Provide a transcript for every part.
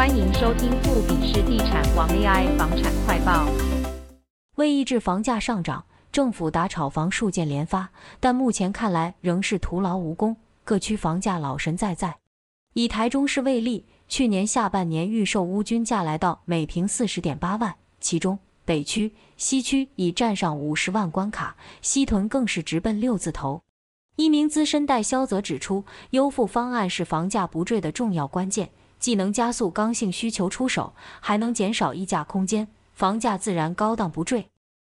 欢迎收听富比士地产王 AI 房产快报。为抑制房价上涨，政府打炒房数件连发，但目前看来仍是徒劳无功。各区房价老神在在。以台中市为例，去年下半年预售屋均价来到每平四十点八万，其中北区、西区已站上五十万关卡，西屯更是直奔六字头。一名资深代销则指出，优付方案是房价不坠的重要关键，既能加速刚性需求出手，还能减少溢价空间，房价自然高档不坠。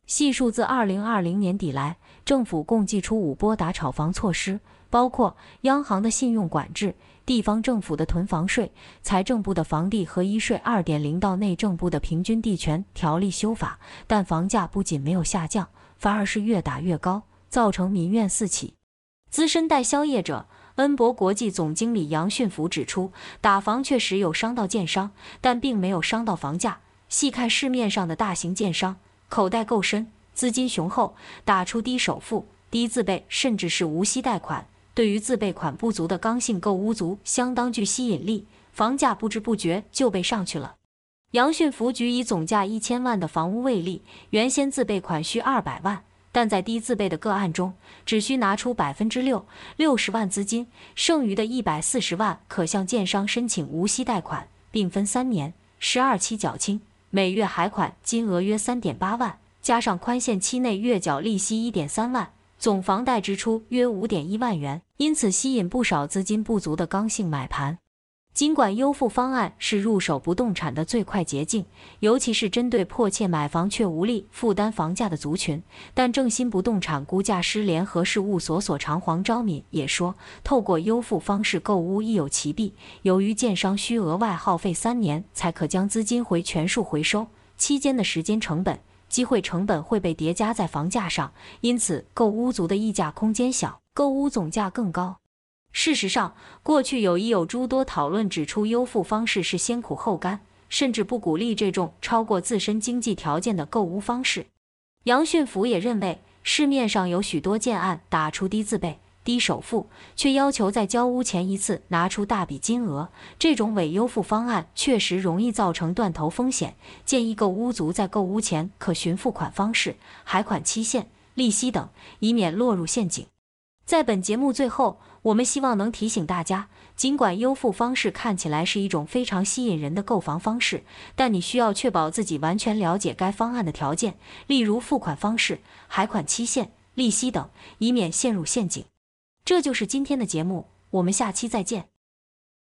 细数自二零二零年底来，政府共祭出五波打炒房措施，包括央行的信用管制、地方政府的囤房税、财政部的房地合一税二点零到内政部的平均地权条例修法，但房价不仅没有下降，反而是越打越高，造成民怨四起。资深代销业者恩博国际总经理杨训福指出，打房确实有伤到建商，但并没有伤到房价。细看市面上的大型建商，口袋够深，资金雄厚，打出低首付、低自备，甚至是无息贷款，对于自备款不足的刚性购屋族相当具吸引力，房价不知不觉就被上去了。杨训福举以总价一千万的房屋为例，原先自备款需二百万。但在低自备的个案中，只需拿出百分之六，六十万资金，剩余的一百四十万可向建商申请无息贷款，并分三年、十二期缴清，每月还款金额约三点八万，加上宽限期内月缴利息一点三万，总房贷支出约五点一万元，因此吸引不少资金不足的刚性买盘。尽管优付方案是入手不动产的最快捷径，尤其是针对迫切买房却无力负担房价的族群，但正新不动产估价师联合事务所所长黄昭敏也说，透过优付方式购屋亦有其弊，由于建商需额外耗费三年才可将资金回全数回收，期间的时间成本、机会成本会被叠加在房价上，因此购屋族的议价空间小，购屋总价更高。事实上，过去有已有诸多讨论指出，优付方式是先苦后甘，甚至不鼓励这种超过自身经济条件的购物方式。杨训福也认为，市面上有许多建案打出低自备、低首付，却要求在交屋前一次拿出大笔金额，这种伪优付方案确实容易造成断头风险。建议购屋族在购屋前可询付款方式、还款期限、利息等，以免落入陷阱。在本节目最后，我们希望能提醒大家，尽管优付方式看起来是一种非常吸引人的购房方式，但你需要确保自己完全了解该方案的条件，例如付款方式、还款期限、利息等，以免陷入陷阱。这就是今天的节目，我们下期再见。